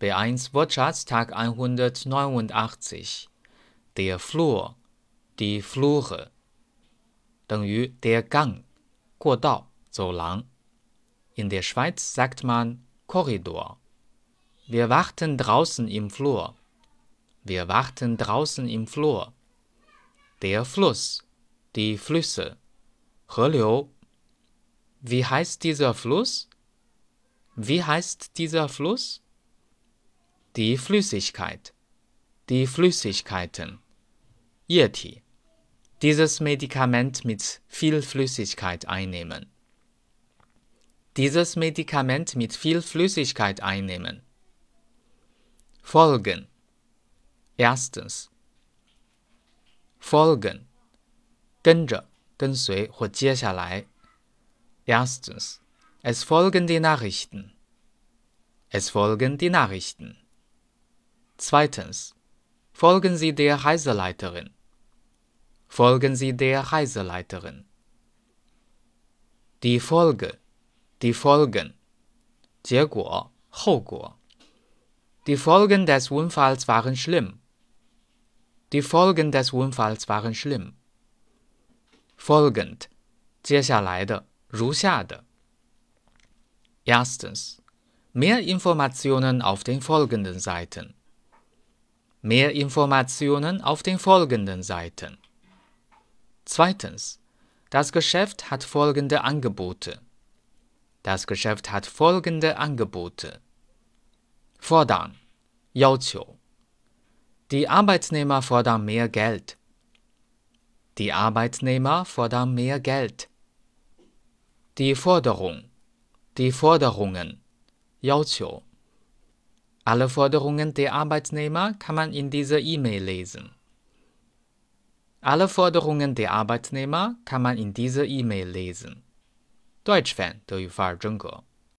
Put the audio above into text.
B1 Wortschatz Tag 189. Der Flur, die Flure 等于 der Gang, 过道、走廊。In der Schweiz sagt man Korridor. Wir warten draußen im Flur. Wir warten draußen im Flur. Der Fluss, die Flüsse, 河流 Wie heißt dieser Fluss? Wie heißt dieser Fluss? Die Flüssigkeit, die Flüssigkeiten, 液体 Dieses Medikament mit viel Flüssigkeit einnehmen. Dieses Medikament mit viel Flüssigkeit einnehmen. Folgen. Erstens. Folgen. 跟着、跟随或接下来。Erstens. Es folgen die Nachrichten. Es folgen die Nachrichten. Zweitens. Folgen Sie der Reiseleiterin. Folgen Sie der Reiseleiterin. Die Folge. Die Folgen. 结果、后果。Die Folgen des Unfalls waren schlimm. Die Folgen des Unfalls waren schlimm. Folgend. 接下来的，如下的。Erstens. Mehr Informationen auf den folgenden Seiten. Mehr Informationen auf den folgenden Seiten. Zweitens. Das Geschäft hat folgende Angebote. Das Geschäft hat folgende Angebote. Fordern. 要求. Die Arbeitnehmer fordern mehr Geld. Die Arbeitnehmer fordern mehr Geld. Die Forderung. Die Forderungen. 要求. Alle Forderungen der Arbeitnehmer kann man in dieser E-Mail lesen. Alle Forderungen der Arbeitnehmer kann man in dieser E-Mail lesen. Deutsch-Fan 德语范儿真格。